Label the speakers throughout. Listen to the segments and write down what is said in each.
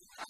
Speaker 1: you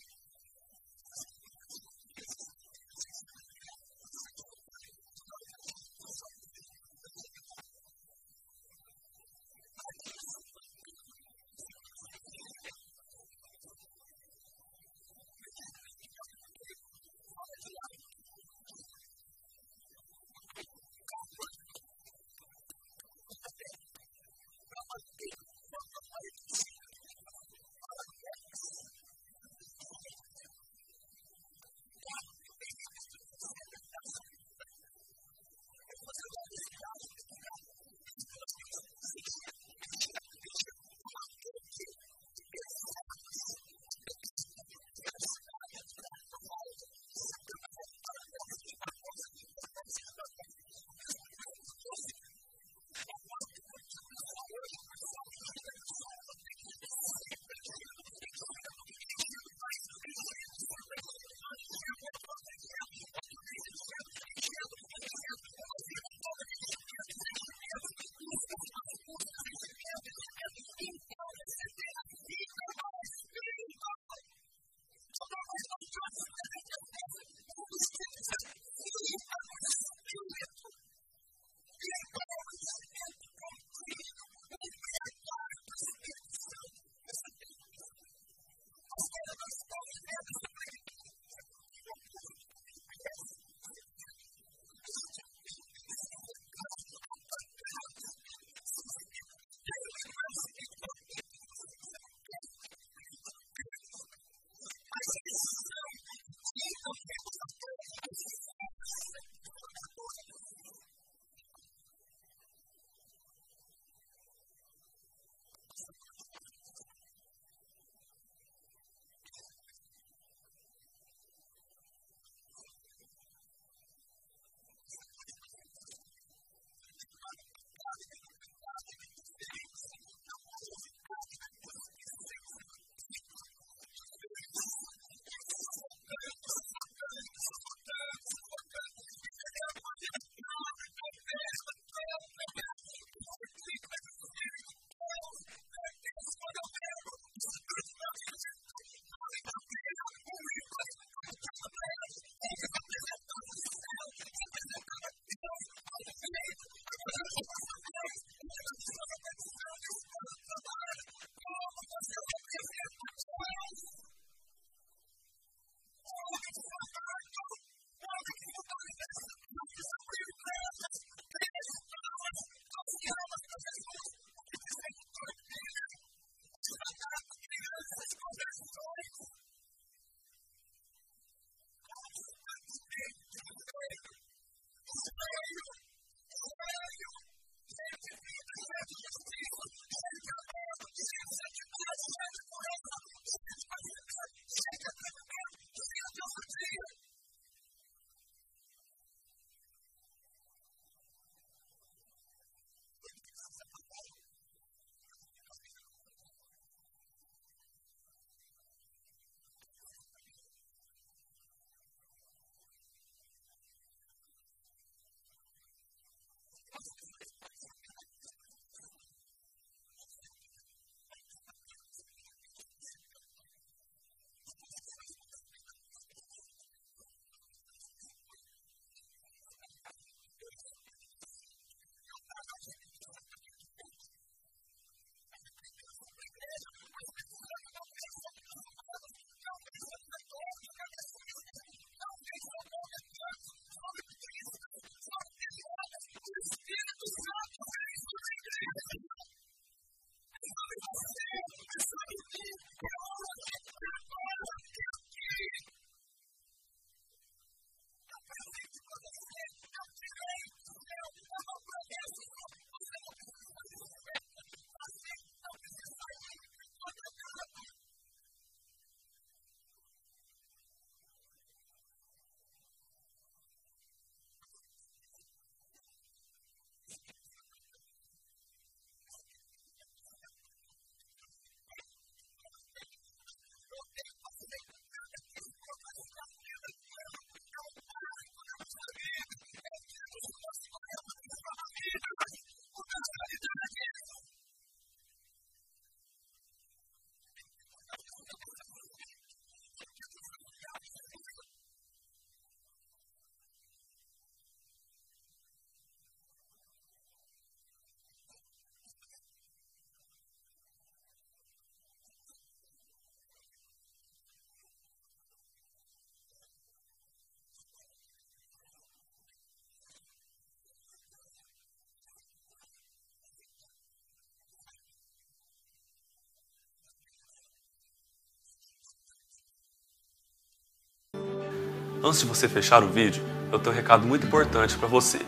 Speaker 1: Antes de você fechar o vídeo, eu tenho um recado muito importante para você.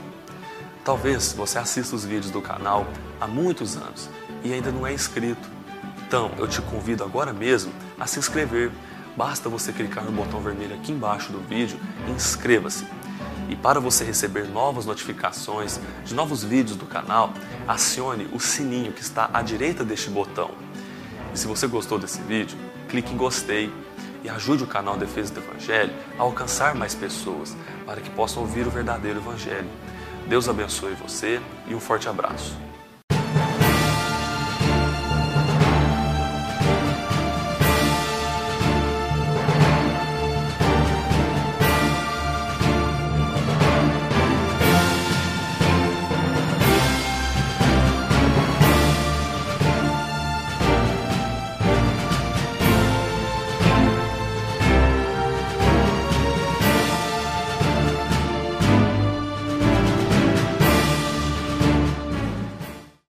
Speaker 1: Talvez você assista os vídeos do canal há muitos anos e ainda não é inscrito. Então, eu te convido agora mesmo a se inscrever. Basta você clicar no botão vermelho aqui embaixo do vídeo e inscreva-se. E para você receber novas notificações de novos vídeos do canal, acione o sininho que está à direita deste botão. E se você gostou desse vídeo, clique em gostei ajude o canal Defesa do Evangelho a alcançar mais pessoas para que possam ouvir o verdadeiro Evangelho. Deus abençoe você e um forte abraço.